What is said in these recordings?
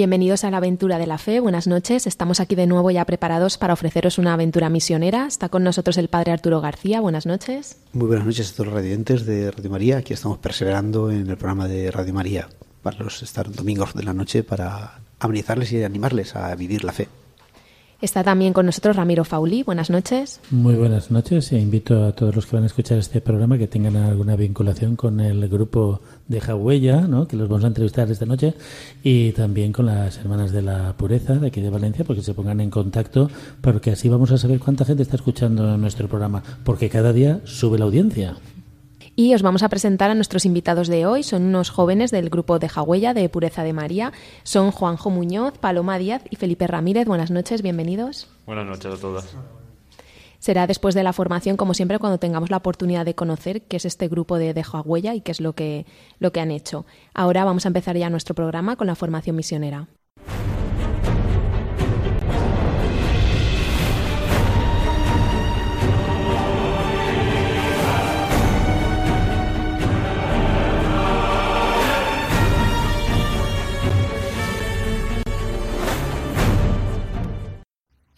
Bienvenidos a la aventura de la fe, buenas noches. Estamos aquí de nuevo ya preparados para ofreceros una aventura misionera. Está con nosotros el padre Arturo García, buenas noches. Muy buenas noches a todos los radiantes de Radio María. Aquí estamos perseverando en el programa de Radio María para los estar domingos de la noche para amenizarles y animarles a vivir la fe. Está también con nosotros Ramiro Fauli. Buenas noches. Muy buenas noches e invito a todos los que van a escuchar este programa que tengan alguna vinculación con el grupo de Jagüella, ¿no? que los vamos a entrevistar esta noche, y también con las hermanas de la pureza de aquí de Valencia, porque se pongan en contacto, porque así vamos a saber cuánta gente está escuchando nuestro programa, porque cada día sube la audiencia. Y os vamos a presentar a nuestros invitados de hoy. Son unos jóvenes del grupo de Jagüella de Pureza de María. Son Juanjo Muñoz, Paloma Díaz y Felipe Ramírez. Buenas noches, bienvenidos. Buenas noches a todas. Será después de la formación, como siempre, cuando tengamos la oportunidad de conocer qué es este grupo de, de Jagüella y qué es lo que, lo que han hecho. Ahora vamos a empezar ya nuestro programa con la formación misionera.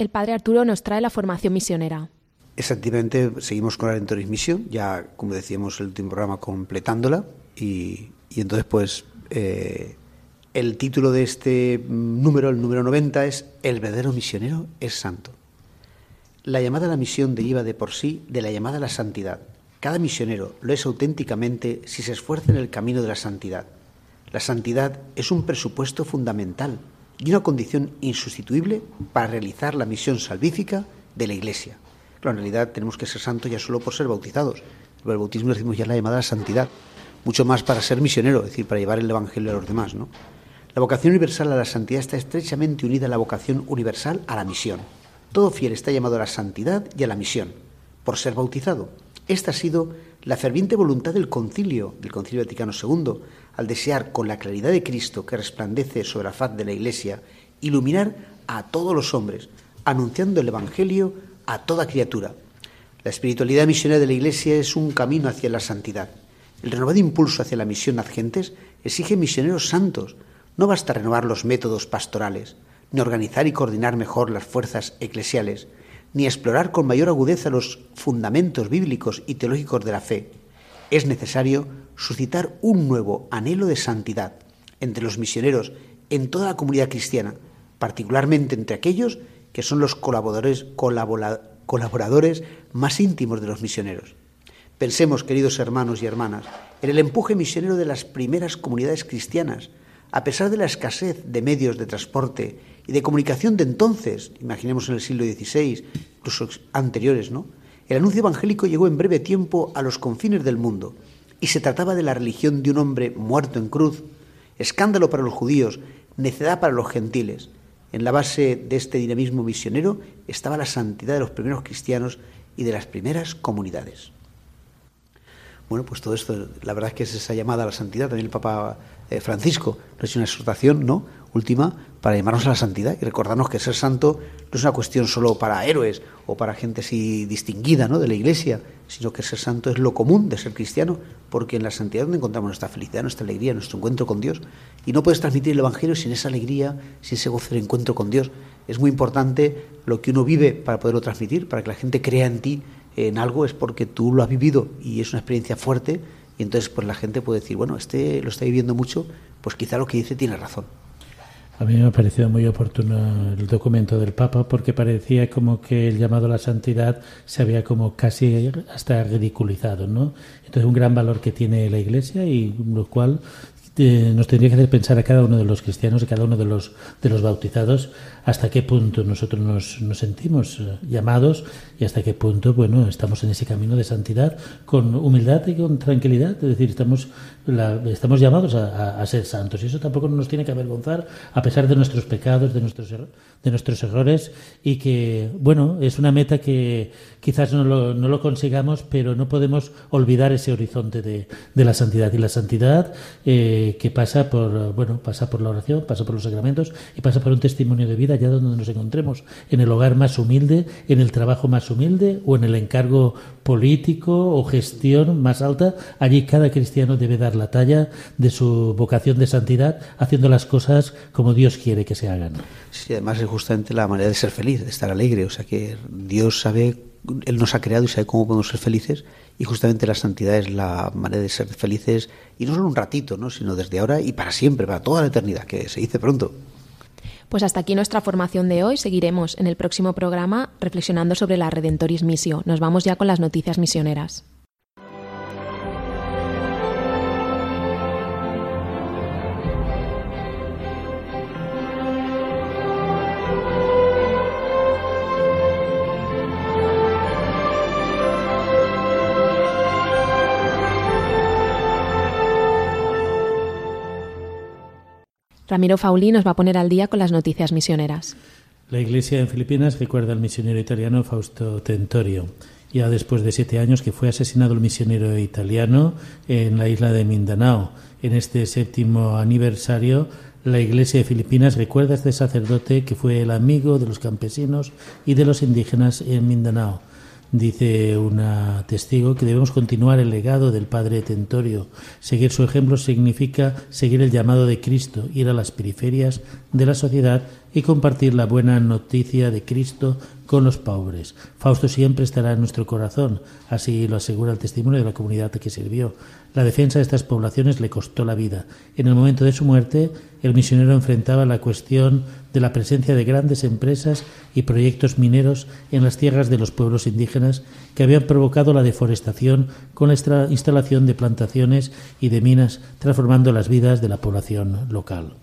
El padre Arturo nos trae la formación misionera. Exactamente, seguimos con la Aventuris Misión, ya como decíamos el último programa completándola y, entonces pues eh, el título de este número, el número 90 es El verdadero misionero es santo. La llamada a la misión deriva de por sí de la llamada a la santidad. Cada misionero lo es auténticamente si se esfuerza en el camino de la santidad. La santidad es un presupuesto fundamental y una condición insustituible para realizar la misión salvífica de la Iglesia. En realidad tenemos que ser santos ya solo por ser bautizados. El bautismo decimos ya la llamada santidad, mucho más para ser misionero, es decir, para llevar el Evangelio a los demás. ¿no? La vocación universal a la santidad está estrechamente unida a la vocación universal a la misión. Todo fiel está llamado a la santidad y a la misión, por ser bautizado. Esta ha sido la ferviente voluntad del concilio, del concilio Vaticano II, al desear con la claridad de Cristo que resplandece sobre la faz de la Iglesia, iluminar a todos los hombres, anunciando el Evangelio a toda criatura. La espiritualidad misionera de la Iglesia es un camino hacia la santidad. El renovado impulso hacia la misión a gentes exige misioneros santos. No basta renovar los métodos pastorales, ni organizar y coordinar mejor las fuerzas eclesiales, ni explorar con mayor agudeza los fundamentos bíblicos y teológicos de la fe. Es necesario suscitar un nuevo anhelo de santidad entre los misioneros en toda la comunidad cristiana, particularmente entre aquellos que son los colaboradores, más íntimos de los misioneros. Pensemos, queridos hermanos y hermanas, en el empuje misionero de las primeras comunidades cristianas, a pesar de la escasez de medios de transporte y de comunicación de entonces, imaginemos en el siglo XVI, incluso anteriores, ¿no? El anuncio evangélico llegó en breve tiempo a los confines del mundo y se trataba de la religión de un hombre muerto en cruz, escándalo para los judíos, necedad para los gentiles. En la base de este dinamismo misionero estaba la santidad de los primeros cristianos y de las primeras comunidades. Bueno, pues todo esto, la verdad es que es esa llamada a la santidad. También el Papa eh, Francisco nos es una exhortación, ¿no? Última, para llamarnos a la santidad y recordarnos que ser santo no es una cuestión solo para héroes o para gente así distinguida, ¿no? De la Iglesia, sino que ser santo es lo común de ser cristiano, porque en la santidad donde encontramos nuestra felicidad, nuestra alegría, nuestro encuentro con Dios. Y no puedes transmitir el Evangelio sin esa alegría, sin ese gozo del encuentro con Dios. Es muy importante lo que uno vive para poderlo transmitir, para que la gente crea en ti en algo es porque tú lo has vivido y es una experiencia fuerte y entonces pues la gente puede decir, bueno, este lo está viviendo mucho, pues quizá lo que dice tiene razón. A mí me ha parecido muy oportuno el documento del Papa porque parecía como que el llamado a la santidad se había como casi hasta ridiculizado, ¿no? Entonces un gran valor que tiene la Iglesia y lo cual nos tendría que hacer pensar a cada uno de los cristianos, a cada uno de los, de los bautizados, hasta qué punto nosotros nos, sentimos eh, llamados y hasta qué punto, bueno, estamos en ese camino de santidad con humildad y con tranquilidad. Es decir, estamos, estamos llamados a, a, ser santos y eso tampoco nos tiene que avergonzar a pesar de nuestros pecados, de nuestros, de nuestros errores y que, bueno, es una meta que quizás no lo, no lo consigamos, pero no podemos olvidar ese horizonte de, de la santidad. Y la santidad eh, que pasa por, bueno, pasa por la oración, pasa por los sacramentos y pasa por un testimonio de vida allá donde nos encontremos, en el hogar más humilde, en el trabajo más humilde o en el encargo político o gestión más alta. Allí cada cristiano debe dar la talla de su vocación de santidad, haciendo las cosas como Dios quiere que se hagan. Sí, además es justamente la manera de ser feliz, de estar alegre. O sea que Dios sabe, Él nos ha creado y sabe cómo podemos ser felices y justamente la santidad es la manera de ser felices y no solo un ratito, ¿no? sino desde ahora y para siempre, para toda la eternidad, que se dice pronto. Pues hasta aquí nuestra formación de hoy. Seguiremos en el próximo programa reflexionando sobre la Redentoris Missio. Nos vamos ya con las noticias misioneras. Ramiro Fauli nos va a poner al día con las noticias misioneras. La Iglesia en Filipinas recuerda al misionero italiano Fausto Tentorio, ya después de siete años que fue asesinado el misionero italiano en la isla de Mindanao. En este séptimo aniversario, la Iglesia de Filipinas recuerda a este sacerdote que fue el amigo de los campesinos y de los indígenas en Mindanao Dice una testigo que debemos continuar el legado del Padre Tentorio. Seguir su ejemplo significa seguir el llamado de Cristo, ir a las periferias de la sociedad y compartir la buena noticia de Cristo con los pobres. Fausto siempre estará en nuestro corazón, así lo asegura el testimonio de la comunidad que sirvió. La defensa de estas poblaciones le costó la vida. En el momento de su muerte, el misionero enfrentaba la cuestión de la presencia de grandes empresas y proyectos mineros en las tierras de los pueblos indígenas que habían provocado la deforestación con la instalación de plantaciones y de minas, transformando las vidas de la población local.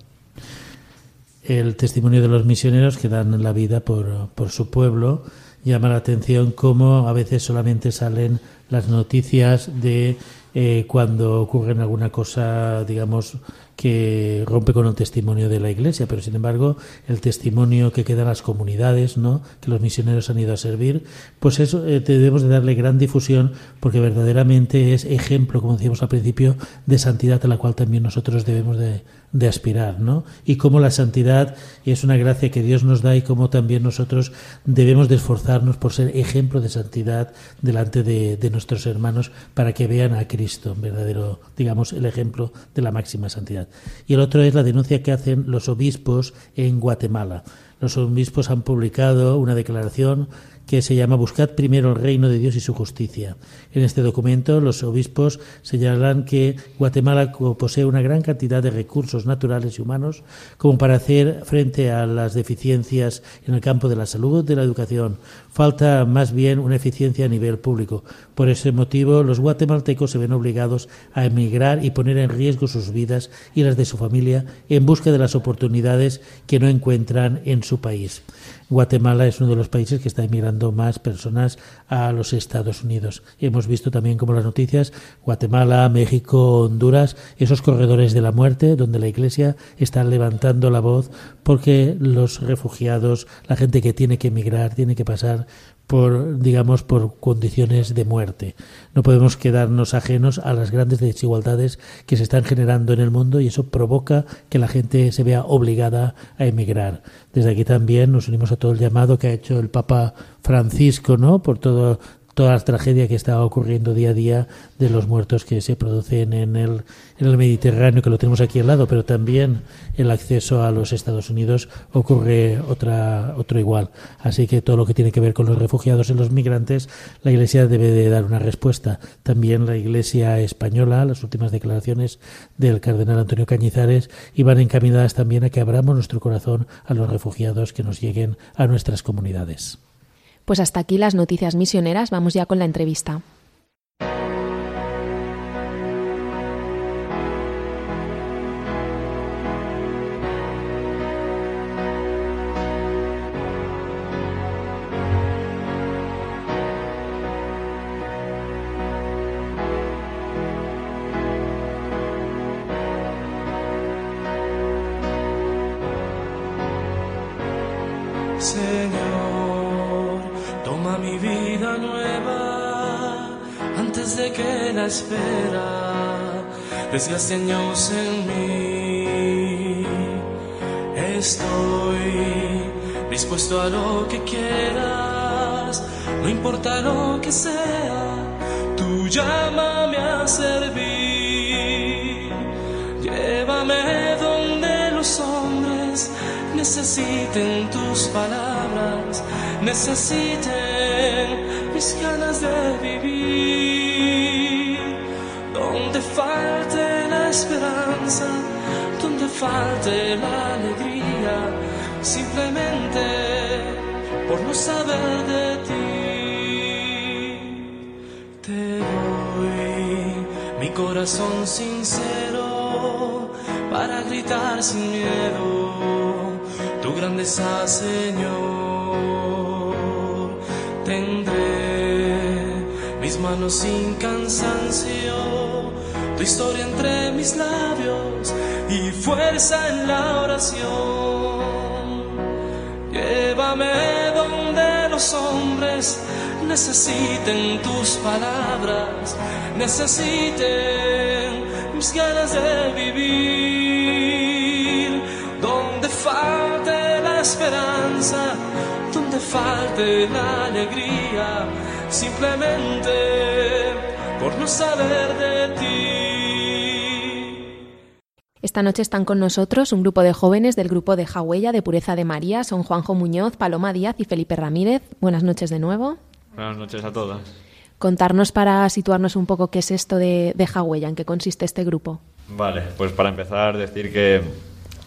El testimonio de los misioneros que dan la vida por, por su pueblo llama la atención cómo a veces solamente salen las noticias de eh, cuando ocurre alguna cosa, digamos, que rompe con el testimonio de la Iglesia, pero sin embargo el testimonio que queda en las comunidades, ¿no? que los misioneros han ido a servir, pues eso eh, debemos de darle gran difusión porque verdaderamente es ejemplo, como decíamos al principio, de santidad a la cual también nosotros debemos de, aspirar, ¿no? Y cómo la santidad es una gracia que Dios nos da y cómo también nosotros debemos de esforzarnos por ser ejemplo de santidad delante de, de nuestros hermanos para que vean a Cristo, verdadero, digamos, el ejemplo de la máxima santidad. Y el otro es la denuncia que hacen los obispos en Guatemala. Los obispos han publicado una declaración que se llama Buscad primero el reino de Dios y su justicia. En este documento los obispos señalan que Guatemala posee una gran cantidad de recursos naturales y humanos como para hacer frente a las deficiencias en el campo de la salud, de la educación. Falta más bien una eficiencia a nivel público. Por ese motivo, los guatemaltecos se ven obligados a emigrar y poner en riesgo sus vidas y las de su familia en busca de las oportunidades que no encuentran en su país. Guatemala es uno de los países que está emigrando más personas a los Estados Unidos. hemos visto también como las noticias Guatemala, México, Honduras, esos corredores de la muerte donde la Iglesia está levantando la voz porque los refugiados, la gente que tiene que emigrar, tiene que pasar por, digamos, por condiciones de muerte. No podemos quedarnos ajenos a las grandes desigualdades que se están generando en el mundo y eso provoca que la gente se vea obligada a emigrar. Desde aquí también nos unimos a todo el llamado que ha hecho el Papa Francisco, ¿no? Por todo toda la tragedia que está ocurriendo día a día de los muertos que se producen en el, en el Mediterráneo, que lo tenemos aquí al lado, pero también el acceso a los Estados Unidos ocurre otra, otro igual. Así que todo lo que tiene que ver con los refugiados y los migrantes, la Iglesia debe de dar una respuesta. También la Iglesia española, las últimas declaraciones del cardenal Antonio Cañizares, iban encaminadas también a que abramos nuestro corazón a los refugiados que nos lleguen a nuestras comunidades. Pues hasta aquí las noticias misioneras, vamos ya con la entrevista. Desgaste años en mí. Estoy dispuesto a lo que quieras, no importa lo que sea, tú llámame a servir. Llévame donde los hombres necesiten tus palabras, necesiten mis ganas de vivir. Esperanza, donde falte la alegría, simplemente por no saber de ti. Te doy mi corazón sincero para gritar sin miedo tu grandeza, Señor. Tendré mis manos sin cansancio, tu historia entre mis labios y fuerza en la oración. Llévame donde los hombres necesiten tus palabras, necesiten mis ganas de vivir, donde falte la esperanza, donde falte la alegría, simplemente por no saber de ti. Esta noche están con nosotros un grupo de jóvenes del grupo de Jagüella de Pureza de María. Son Juanjo Muñoz, Paloma Díaz y Felipe Ramírez. Buenas noches de nuevo. Buenas noches a todas. Contarnos para situarnos un poco qué es esto de, de Jagüella, en qué consiste este grupo. Vale, pues para empezar decir que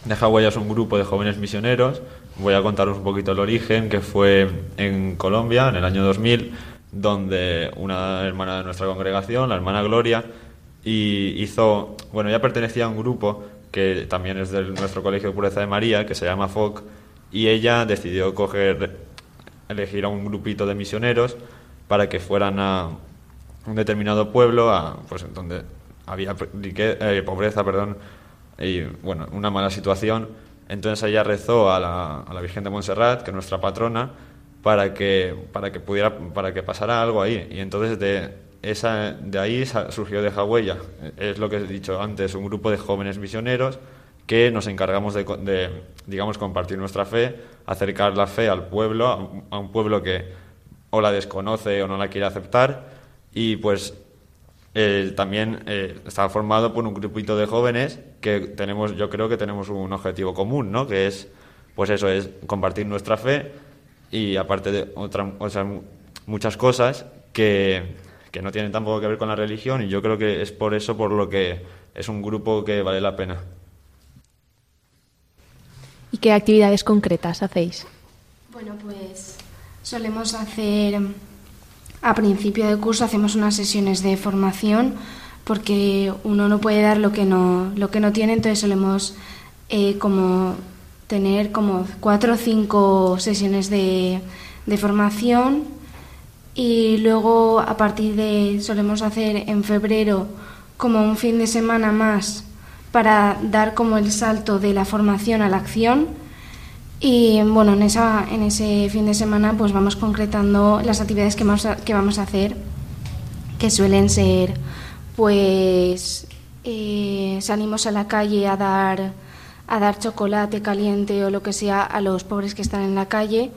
Deja Huella es un grupo de jóvenes misioneros. Voy a contaros un poquito el origen, que fue en Colombia en el año 2000, donde una hermana de nuestra congregación, la hermana Gloria, y hizo, bueno, ella pertenecía a un grupo que también es de nuestro colegio de pureza de María, que se llama FOC, y ella decidió coger, elegir a un grupito de misioneros para que fueran a un determinado pueblo, a, pues donde había eh, pobreza, perdón, y bueno, una mala situación. Entonces ella rezó a la, a la Virgen de Montserrat, que es nuestra patrona, para que, para que pudiera, para que pasara algo ahí. Y entonces de, esa, de ahí surgió Deja Huella. Es lo que he dicho antes, un grupo de jóvenes misioneros que nos encargamos de, de, digamos, compartir nuestra fe, acercar la fe al pueblo, a un- pueblo que o la desconoce o no la quiere aceptar. Y pues eh, también eh, está formado por un grupito de jóvenes que tenemos, yo creo que tenemos un objetivo común, ¿no? Que es, pues eso, es compartir nuestra fe y aparte de otra- otras mu- muchas cosas que, que no tienen tampoco que ver con la religión y yo creo que es por eso por lo que es un grupo que vale la pena. ¿Y qué actividades concretas hacéis? Bueno, pues solemos hacer, a principio de curso hacemos unas sesiones de formación porque uno no puede dar lo que no, lo que no tiene, entonces solemos eh, como tener como cuatro o cinco sesiones de, de formación y luego a partir de solemos hacer en febrero como un fin de semana más para dar como el salto de la formación a la acción. Y bueno, en, esa, en ese fin de semana pues vamos concretando las actividades que vamos a, que vamos a hacer, que suelen ser pues eh, salimos a la calle a dar, a dar chocolate caliente o lo que sea a los pobres que están en la calle,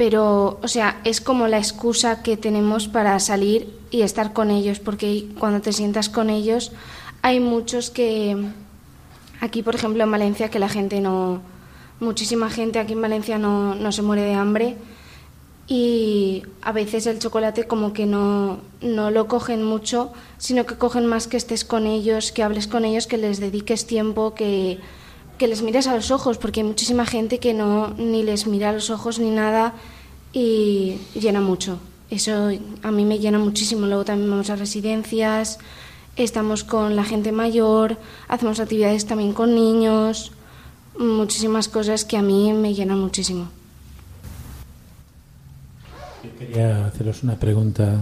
pero o sea, es como la excusa que tenemos para salir y estar con ellos, porque cuando te sientas con ellos hay muchos que aquí, por ejemplo, en Valencia, que la gente no, muchísima gente aquí en Valencia no, no se muere de hambre y a veces el chocolate como que no, no lo cogen mucho, sino que cogen más que estés con ellos, que hables con ellos, que les dediques tiempo, que, que les mires a los ojos, porque hay muchísima gente que no ni les mira a los ojos ni nada y llena mucho. Eso a mí me llena muchísimo. Luego también vamos a residencias, estamos con la gente mayor, hacemos actividades también con niños, muchísimas cosas que a mí me llenan muchísimo. Yo quería haceros una pregunta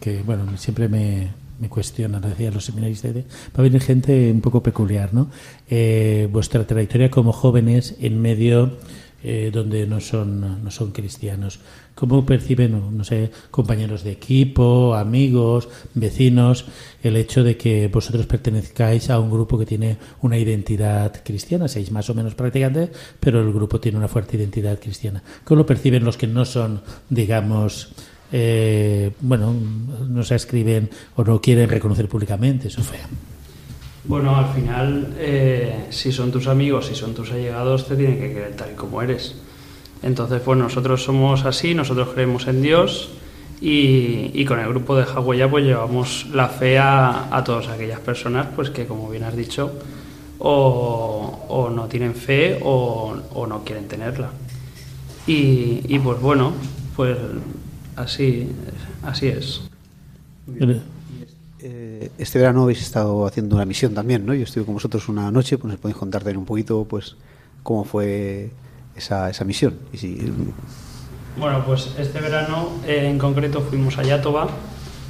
que, bueno, siempre me, me cuestionan, decía los seminaristas, va a venir gente un poco peculiar, ¿no? Eh, vuestra trayectoria como jóvenes en medio eh, donde no son, no son cristianos. ¿Cómo perciben, no sé, compañeros de equipo, amigos, vecinos, el hecho de que vosotros pertenezcáis a un grupo que tiene una identidad cristiana? Seis más o menos practicantes, pero el grupo tiene una fuerte identidad cristiana. ¿Cómo lo perciben los que no son, digamos, eh, bueno, no se escriben o no quieren reconocer públicamente, Sofía? Bueno, al final, eh, si son tus amigos, si son tus allegados, te tienen que querer tal y como eres. Entonces, pues nosotros somos así, nosotros creemos en Dios y, con el grupo de Hawaiia pues llevamos la fe a, todas aquellas personas pues que, como bien has dicho, o, no tienen fe o, no quieren tenerla. Y, y, pues bueno, pues así, así es. Eh, este verano habéis estado haciendo una misión también, ¿no? Yo estuve con vosotros una noche, pues nos podéis contar un poquito, pues, cómo fue esa, esa misión. Y si... Bueno, pues este verano eh, en concreto fuimos a Yatoba,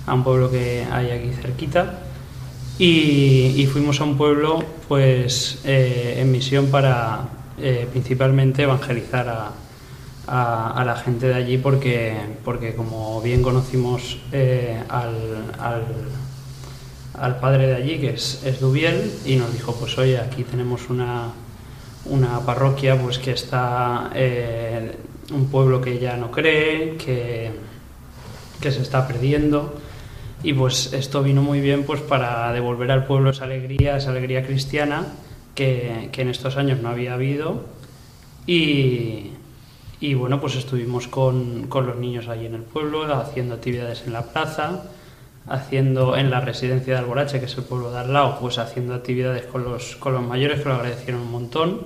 a un pueblo que hay aquí cerquita, y, fuimos a un pueblo, pues, eh, en misión para principalmente evangelizar a, a, la gente de allí porque, porque como bien conocimos al, al, al padre de allí, que es, es Dubiel, y nos dijo, pues oye, aquí tenemos una, una parroquia pues que está eh, un pueblo que ya no cree, que, que se está perdiendo. Y pues esto vino muy bien pues para devolver al pueblo esa alegría, esa alegría cristiana que, que en estos años no había habido. Y, y bueno, pues estuvimos con, con los niños allí en el pueblo, haciendo actividades en la plaza haciendo en la residencia de Alborache, que es el pueblo de al lado, pues haciendo actividades con los, con los mayores que lo agradecieron un montón.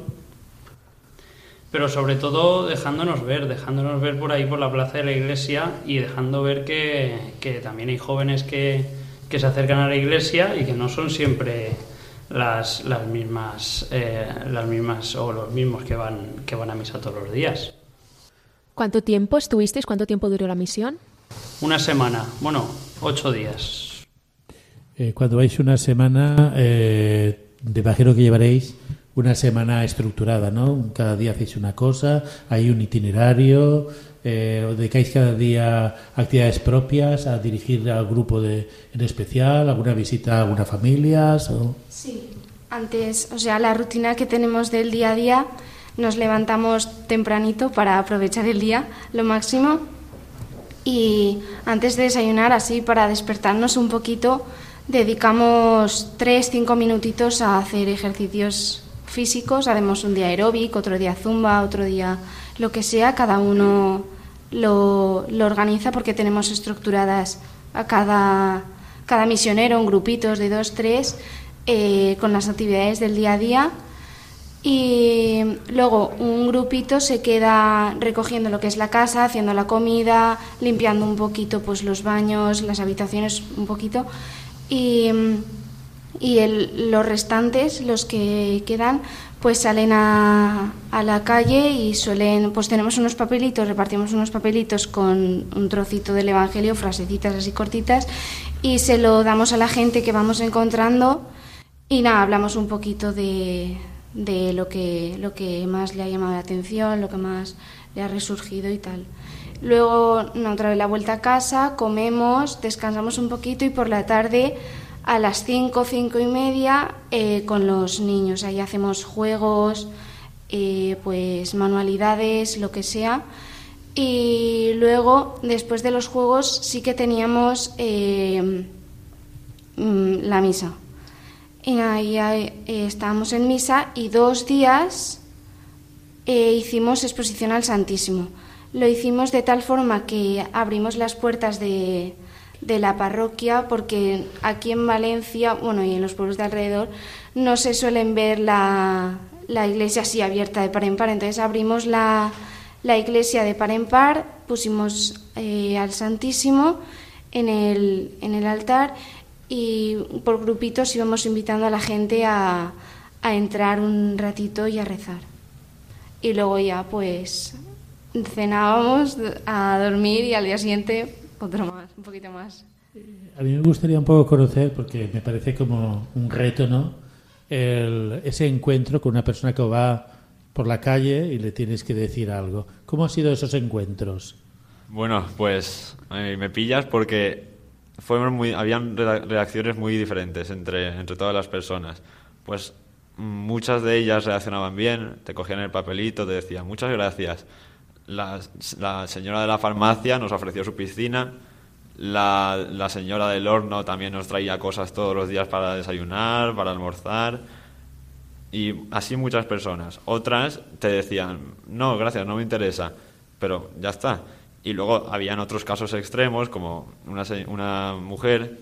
Pero sobre todo dejándonos ver, dejándonos ver por ahí por la plaza de la iglesia y dejando ver que, que también hay jóvenes que, que, se acercan a la iglesia y que no son siempre las, las mismas eh, las mismas o los mismos que van que van a misa todos los días. ¿Cuánto tiempo estuvisteis? ¿Cuánto tiempo duró la misión? Una semana, bueno, ocho días. Eh, cuando vais una semana, eh, de imagino que llevaréis una semana estructurada, ¿no? Cada día hacéis una cosa, hay un itinerario, eh, os dedicáis cada día actividades propias, a dirigir al grupo de, en especial, alguna visita a alguna familia. Sí, antes, o sea, la rutina que tenemos del día a día, nos levantamos tempranito para aprovechar el día lo máximo y antes de desayunar, así para despertarnos un poquito, dedicamos 3-5 minutitos a hacer ejercicios físicos, haremos un día aeróbic, otro día zumba, otro día lo que sea, cada uno lo, lo organiza porque tenemos estructuradas a cada, cada misionero en grupitos de dos, tres, eh, con las actividades del día a día y luego un grupito se queda recogiendo lo que es la casa, haciendo la comida, limpiando un poquito pues los baños, las habitaciones un poquito. Y, y los restantes, los que quedan, pues salen a, a, la calle y suelen, pues tenemos unos papelitos, repartimos unos papelitos con un trocito del Evangelio, frasecitas así cortitas y se lo damos a la gente que vamos encontrando. Y nada, hablamos un poquito de de lo que, lo que más le ha llamado la atención, lo que más le ha resurgido y tal. Luego, otra vez la vuelta a casa, comemos, descansamos un poquito y por la tarde a las 5, cinco y media eh, con los niños. Ahí hacemos juegos, eh, pues manualidades, lo que sea. Y luego, después de los juegos, sí que teníamos eh, mm, la misa. Y ahí eh, estábamos en misa y dos días eh, hicimos exposición al Santísimo. Lo hicimos de tal forma que abrimos las puertas de, de la parroquia porque aquí en Valencia, bueno, y en los pueblos de alrededor, no se suelen ver la, la iglesia así abierta de par en par. Entonces abrimos la, la iglesia de par en par, pusimos eh, al Santísimo en el, en el altar y por grupitos íbamos invitando a la gente a, a entrar un ratito y a rezar. Y luego ya pues cenábamos a dormir y al día siguiente otro más, un poquito más. A mí me gustaría un poco conocer, porque me parece como un reto, ¿no? El, ese encuentro con una persona que va por la calle y le tienes que decir algo. ¿Cómo han sido esos encuentros? Bueno, pues me pillas porque fueron muy, habían reacciones muy diferentes entre, entre todas las personas. Pues muchas de ellas reaccionaban bien, te cogían el papelito, te decían muchas gracias. La, la señora de la farmacia nos ofreció su piscina, la, la, señora del horno también nos traía cosas todos los días para desayunar, para almorzar. Y así muchas personas. Otras te decían, no, gracias, no me interesa. Pero ya está. Y luego habían otros casos extremos, como una, una mujer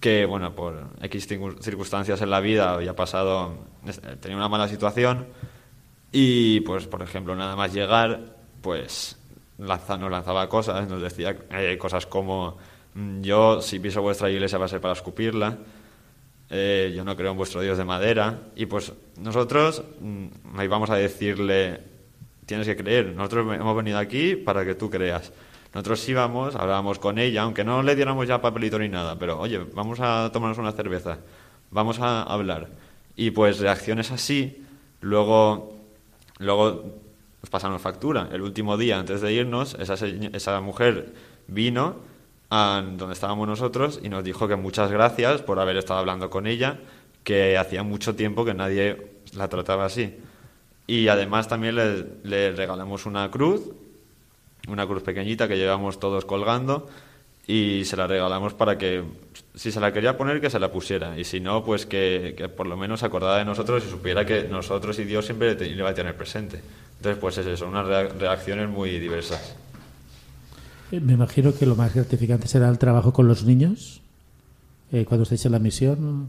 que, bueno, por X circunstancias en la vida había pasado, tenía una mala situación y, pues, por ejemplo, nada más llegar, pues nos lanzaba cosas, nos decía eh, cosas como mm, yo si piso vuestra iglesia va a ser para escupirla, eh, yo no creo en vuestro Dios de madera, y pues nosotros mm, íbamos a decirle, tienes que creer, nosotros hemos venido aquí para que tú creas. Nosotros íbamos, hablábamos con ella, aunque no le diéramos ya papelito ni nada, pero oye, vamos a tomarnos una cerveza, vamos a hablar. Y pues reacciones así, luego, luego nos pasamos factura. El último día antes de irnos, esa, mujer vino a donde estábamos nosotros y nos dijo que muchas gracias por haber estado hablando con ella, que hacía mucho tiempo que nadie la trataba así. Y además también le, le regalamos una cruz, una cruz pequeñita que llevamos todos colgando y se la regalamos para que si se la quería poner que se la pusiera y si no pues que, que por lo menos acordara de nosotros y supiera que nosotros y Dios siempre le, iba a tener presente. Entonces, pues es eso, unas reacciones muy diversas. Eh, me imagino que lo más gratificante será el trabajo con los niños eh, cuando estéis en la misión.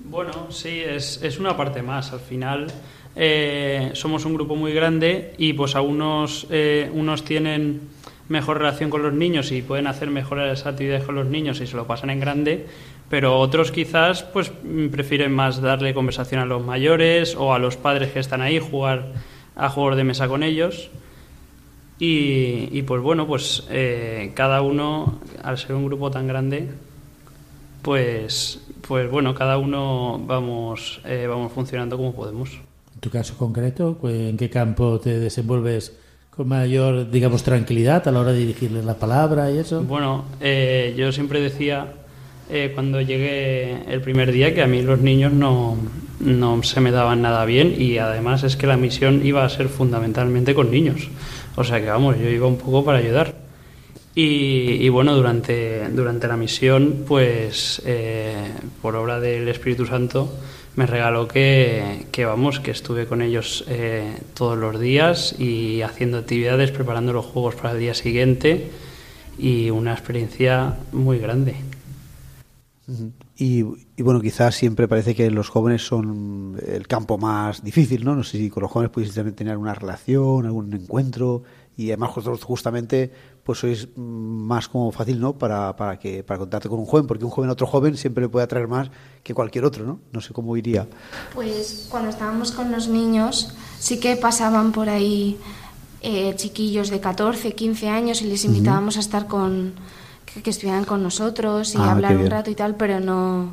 Bueno, sí, es, es una parte más. Al final eh, somos un grupo muy grande y pues a unos, unos tienen mejor relación con los niños y pueden hacer mejores actividades con los niños y se lo pasan en grande, pero otros quizás pues prefieren más darle conversación a los mayores o a los padres que están ahí, jugar a juegos de mesa con ellos. Y, pues bueno, pues eh, cada uno, al ser un grupo tan grande, pues, pues bueno, cada uno vamos, eh, vamos funcionando como podemos. Tu caso concreto, ¿en qué campo te desenvuelves con mayor, digamos, tranquilidad a la hora de dirigirles la palabra y eso? Bueno, eh, yo siempre decía eh, cuando llegué el primer día que a mí los niños no, no se me daban nada bien y además es que la misión iba a ser fundamentalmente con niños. O sea que vamos, yo iba un poco para ayudar. Y, bueno, durante, durante la misión, pues eh, por obra del Espíritu Santo, me regaló que, que vamos, que estuve con ellos eh, todos los días y haciendo actividades, preparando los juegos para el día siguiente y una experiencia muy grande. Y, bueno, quizás siempre parece que los jóvenes son el campo más difícil, ¿no? No sé si con los jóvenes podéis tener una relación, algún encuentro, y además justamente pues sois más como fácil, ¿no? Para, para que para contarte con un joven, porque un joven a otro joven siempre le puede atraer más que cualquier otro, ¿no? No sé cómo iría. Pues cuando estábamos con los niños, sí que pasaban por ahí eh, chiquillos de 14, 15 años y les invitábamos a estar con que, estuvieran con nosotros y ah, hablar un rato y tal, pero no,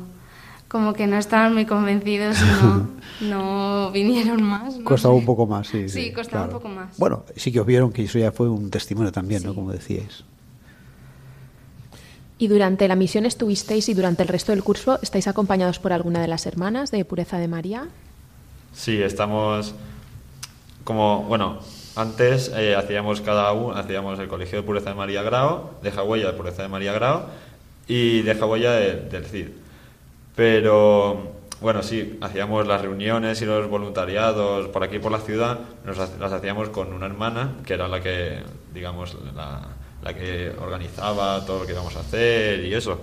como que no estaban muy convencidos y no, no vinieron más. costaba un poco más, sí. Sí, costaba un poco más. Bueno, sí que os vieron que eso ya fue un testimonio también, ¿no? Como decíais. ¿Y durante la misión estuvisteis y durante el resto del curso estáis acompañados por alguna de las hermanas de Pureza de María? Sí, estamos como, bueno, antes eh, hacíamos cada uno, hacíamos el Colegio de Pureza de María Grau, de Huella de Pureza de María Grau y de Huella del CID. Pero bueno, sí, hacíamos las reuniones y los voluntariados por aquí por la ciudad, nos, las hacíamos con una hermana que era la que, digamos, la, la que organizaba todo lo que íbamos a hacer y eso.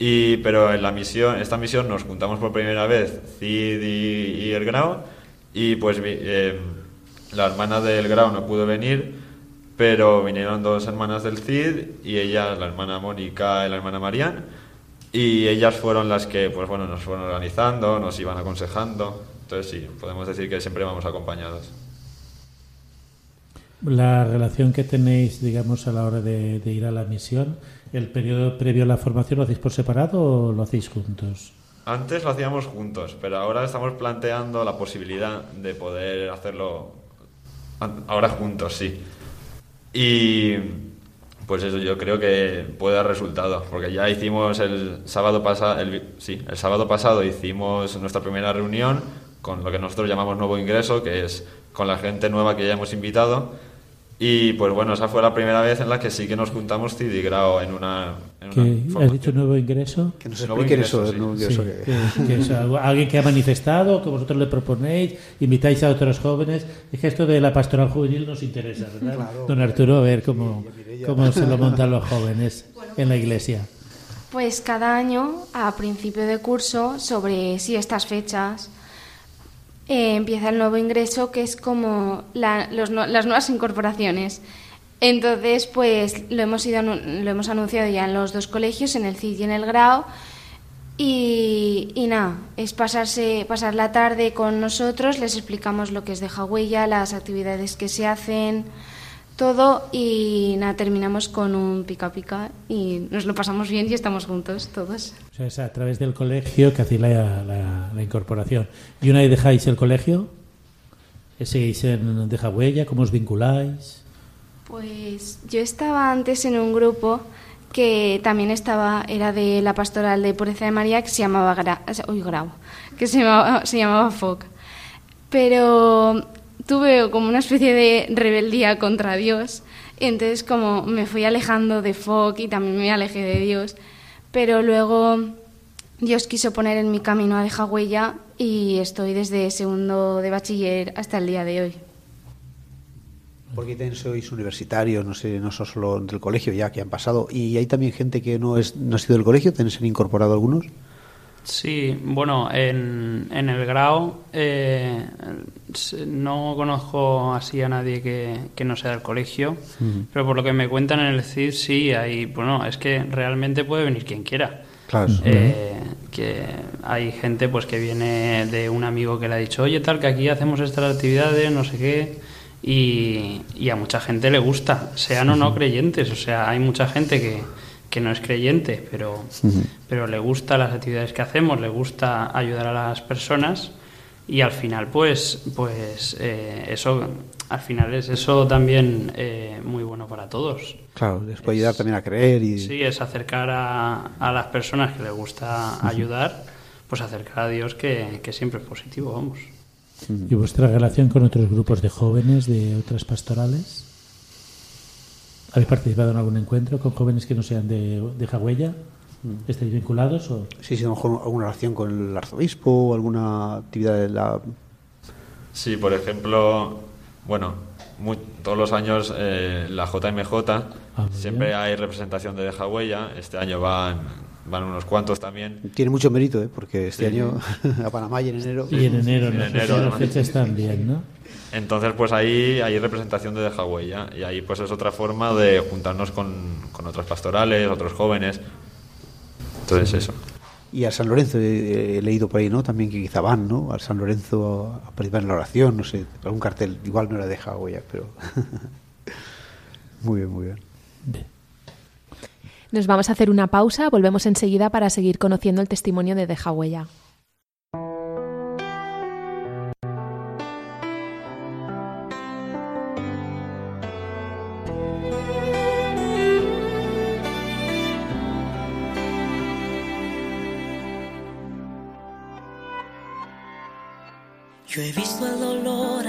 Y, pero en la misión, esta misión nos juntamos por primera vez CID y, el Grau y pues eh, la hermana del grado no pudo venir, pero vinieron dos hermanas del CID y ella, la hermana Mónica y la hermana Marian, y ellas fueron las que pues bueno, nos fueron organizando, nos iban aconsejando. Entonces sí, podemos decir que siempre vamos acompañados. La relación que tenéis, digamos, a la hora de, ir a la misión, ¿el periodo previo a la formación lo hacéis por separado o lo hacéis juntos? Antes lo hacíamos juntos, pero ahora estamos planteando la posibilidad de poder hacerlo ahora juntos, sí. Y pues eso yo creo que puede dar resultado, porque ya hicimos el sábado pasado, el, sí, el sábado pasado hicimos nuestra primera reunión con lo que nosotros llamamos nuevo ingreso, que es con la gente nueva que ya hemos invitado. Y pues bueno, esa fue la primera vez en la que sí que nos juntamos Cid y Grau en una, en una ¿Qué, ¿Has dicho nuevo ingreso? Que nos Nuevo ingreso, eso, sí. nuevo Sí, que- que- que es alguien que ha manifestado, que vosotros le proponéis, invitáis a otros jóvenes. Es que esto de la pastoral juvenil nos interesa, ¿verdad? Claro. Don Arturo, a ver cómo, cómo se lo montan los jóvenes en la iglesia. Pues cada año, a principio de curso, sobre sí estas fechas, eh, empieza el nuevo ingreso, que es como la- los las nuevas incorporaciones. Entonces, pues lo hemos, ido, lo hemos anunciado ya en los dos colegios, en el CID y en el Grau. Y, y nada, es pasarse, pasar la tarde con nosotros, les explicamos lo que es de Huella, las actividades que se hacen, todo y nada, terminamos con un pica pica y nos lo pasamos bien y estamos juntos todos. O sea, es a través del colegio que hacéis la, la- la incorporación. ¿Y una vez dejáis el colegio? ¿Seguís en Deja Huella? ¿Cómo os vinculáis? Pues yo estaba antes en un grupo que también estaba, era de la pastoral de Pureza de María, que se llamaba Gra- uy, Grau, que se llamaba, se llamaba FOC. Pero tuve como una especie de rebeldía contra Dios, entonces como me fui alejando de FOC y también me alejé de Dios, pero luego Dios quiso poner en mi camino a Deja Huella y estoy desde segundo de bachiller hasta el día de hoy. Porque también sois universitarios, no sé, no son solo del colegio ya que han pasado. Y hay también gente que no, es, no ha sido del colegio, ¿tenéis incorporado algunos? Sí, bueno, en, en el grado eh, no conozco así a nadie que, que no sea del colegio, pero por lo que me cuentan en el CID sí, hay, bueno, es que realmente puede venir quien quiera. Claro. Eh, que hay gente pues que viene de un amigo que le ha dicho, oye tal, que aquí hacemos estas actividades, no sé qué, y, y a mucha gente le gusta, sean o no creyentes, o sea, hay mucha gente que, que no es creyente, pero, pero le gusta las actividades que hacemos, le gusta ayudar a las personas y al final pues, pues eh, eso, al final es eso también eh, muy bueno para todos. Claro, les puede ayudar también a creer y... Sí, es acercar a, a las personas que les gusta ayudar, pues acercar a Dios que, que siempre es positivo, vamos. ¿Y vuestra relación con otros grupos de jóvenes de otras pastorales? ¿Habéis participado en algún encuentro con jóvenes que no sean de, de Jagüella? ¿Estáis vinculados? O? Sí, sí, a lo mejor alguna relación con el arzobispo o alguna actividad de la... Sí, por ejemplo, bueno, mu- todos los años eh, la JMJ Ah, muy siempre bien. hay representación de Deja Huella. Este año van, van unos cuantos también. Tiene mucho mérito, ¿eh? porque este Sí. año a Panamá y en enero... Y en enero, En ¿no? enero, las ¿no? fechas también, ¿no? Entonces, pues ahí hay representación de Deja Huella. Y ahí pues es otra forma de juntarnos con, con otras pastorales, otros jóvenes. Entonces eso. Y a San Lorenzo eh, he leído por ahí, ¿no? También que quizá van, ¿no? Al San Lorenzo a, a participar en la oración, no sé, algún cartel. Igual no la deja huella, pero... muy bien, muy bien. Bien. Nos vamos a hacer una pausa, volvemos enseguida para seguir conociendo el testimonio de Deja Huella. Yo he visto el dolor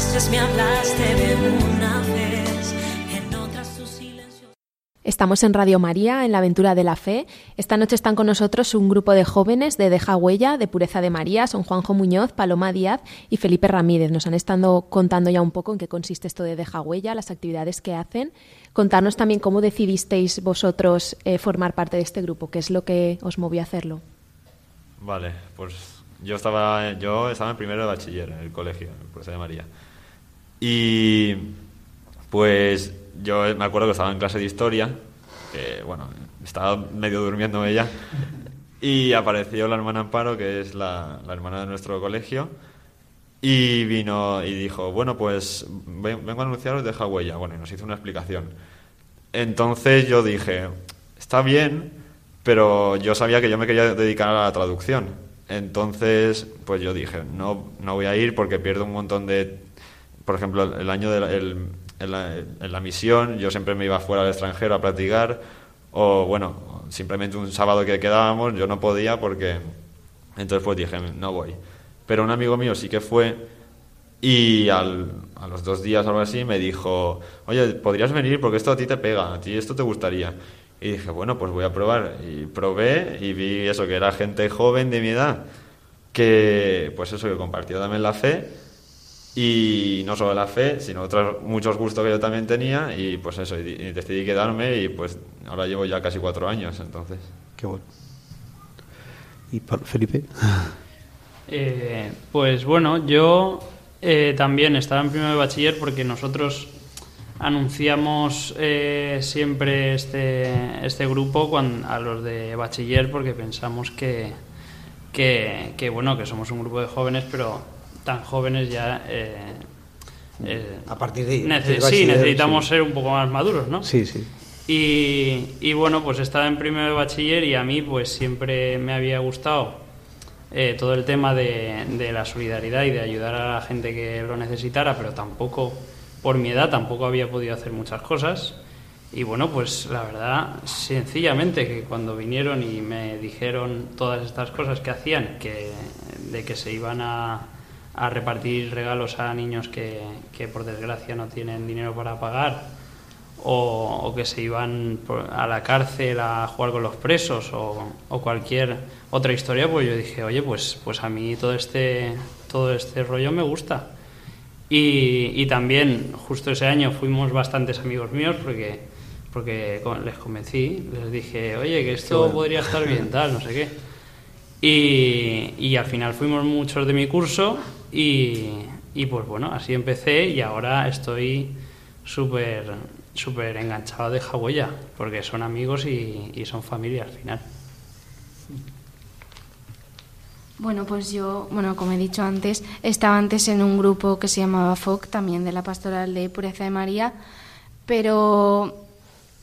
veces me hablaste de una vez, en otras tu silencio. Estamos en Radio María, en la aventura de la fe. Esta noche están con nosotros un grupo de jóvenes de Deja Huella, de Pureza de María. Son Juanjo Muñoz, Paloma Díaz y Felipe Ramírez. Nos han estado contando ya un poco en qué consiste esto de Deja Huella, las actividades que hacen. Contarnos también cómo decidisteis vosotros eh, formar parte de este grupo, qué es lo que os movió a hacerlo. Vale, pues yo estaba, yo estaba en primero de bachiller en el colegio, en Pureza de María. Y pues yo me acuerdo que estaba en clase de historia, que bueno, estaba medio durmiendo ella, y apareció la hermana Amparo, que es la, hermana de nuestro colegio, y vino y dijo, bueno, pues ven- vengo a anunciaros Deja Huella. Bueno, y nos hizo una explicación. Entonces yo dije, está bien, pero yo sabía que yo me quería dedicar a la traducción. Entonces, pues yo dije, no, no voy a ir porque pierdo un montón de... Por ejemplo, el año de la, el- en, la, en la misión, yo siempre me iba fuera al extranjero a practicar, o bueno, simplemente un sábado que quedábamos, yo no podía porque... Entonces pues dije, no voy. Pero un amigo mío sí que fue y al- a los dos días o algo así me dijo, oye, podrías venir porque esto a ti te pega, a ti esto te gustaría. Y dije, bueno, pues voy a probar. Y probé y vi eso, que era gente joven de mi edad, que pues eso, que compartía también la fe. Y no solo la fe, sino otros muchos gustos que yo también tenía. Y pues eso, y, y decidí quedarme y pues ahora llevo ya casi cuatro años, entonces. Qué bueno. ¿Y Felipe? Eh, pues bueno, yo eh, también estaba en primero de bachiller porque nosotros anunciamos eh, siempre este, este grupo a los de bachiller porque pensamos que, que, que, bueno que somos un grupo de jóvenes pero tan jóvenes ya eh, eh, A partir de ahí, sí necesitamos sí. ser un poco más maduros ¿no? Sí, sí. Y, y bueno, pues estaba en primero de bachiller y a mí pues siempre me había gustado eh, todo el tema de, de la solidaridad y de ayudar a la gente que lo necesitara, pero tampoco, por mi edad, tampoco había podido hacer muchas cosas. Y bueno, pues la verdad, sencillamente que cuando vinieron y me dijeron todas estas cosas que hacían, que, de que se iban a, a repartir regalos a niños que, que por desgracia no tienen dinero para pagar, o, o que se iban a la cárcel a jugar con los presos o, o cualquier otra historia, pues yo dije, oye, pues, pues a mí todo este, todo este rollo me gusta. Y, y también, justo ese año, fuimos bastantes amigos míos porque, porque les convencí, les dije, oye, que esto bueno. podría estar bien, tal, no sé qué. Y, y al final fuimos muchos de mi curso y, y pues bueno, así empecé y ahora estoy súper súper enganchado de Jahuella, porque son amigos y, y son familia al final. Bueno, pues yo, bueno, como he dicho antes, estaba antes en un grupo que se llamaba FOC, también de la Pastoral de Pureza de María, pero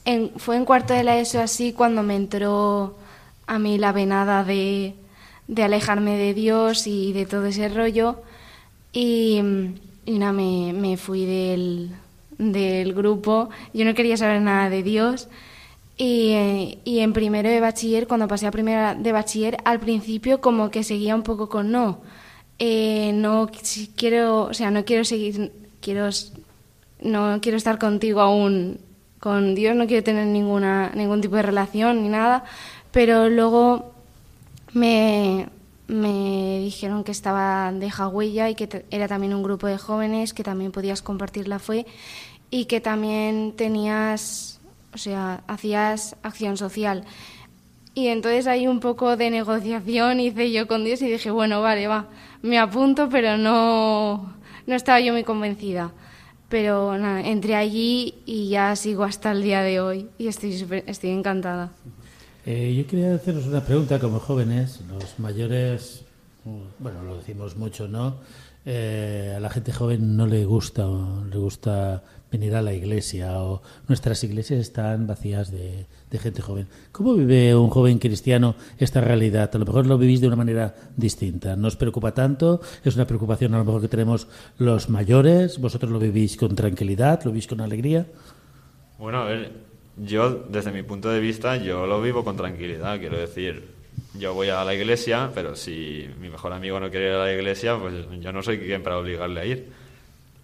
en- fue en cuarto de la ESO así cuando me entró a mí la venada de, de alejarme de Dios y de todo ese rollo y, y nada, me, me fui del, del grupo, yo no quería saber nada de Dios. Y, y en primero de bachiller, cuando pasé a primero de bachiller, al principio como que seguía un poco con no. Eh, no quiero, o sea, no quiero seguir, quiero, no quiero estar contigo aún, con Dios, no quiero tener ninguna, ningún tipo de relación ni nada, pero luego me, me dijeron que estaba de Huella y que era también un grupo de jóvenes, que también podías compartir la fe y que también tenías, o sea, hacías acción social. Y entonces hay un poco de negociación hice yo con Dios y dije, bueno, vale, va, me apunto, pero no, no estaba yo muy convencida. Pero nada, entré allí y ya sigo hasta el día de hoy y estoy, súper- estoy encantada. Eh, yo quería haceros una pregunta como jóvenes, los mayores, bueno, lo decimos mucho, ¿no? Eh, a la gente joven no le gusta, le gusta venir a la iglesia o nuestras iglesias están vacías de, gente joven. ¿Cómo vive un joven cristiano esta realidad? A lo mejor lo vivís de una manera distinta. ¿No os preocupa tanto? ¿Es una preocupación a lo mejor que tenemos los mayores? ¿Vosotros lo vivís con tranquilidad? ¿Lo vivís con alegría? Bueno, a ver, yo desde mi punto de vista yo lo vivo con tranquilidad. Quiero decir, yo voy a la iglesia, pero si mi mejor amigo no quiere ir a la iglesia, pues yo no soy quien para obligarle a ir.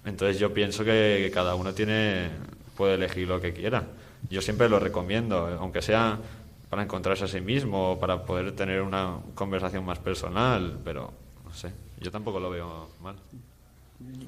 Entonces yo pienso que, cada uno tiene puede elegir lo que quiera. Yo siempre lo recomiendo, aunque sea para encontrarse a sí mismo para poder tener una conversación más personal, pero no sé, yo tampoco lo veo mal.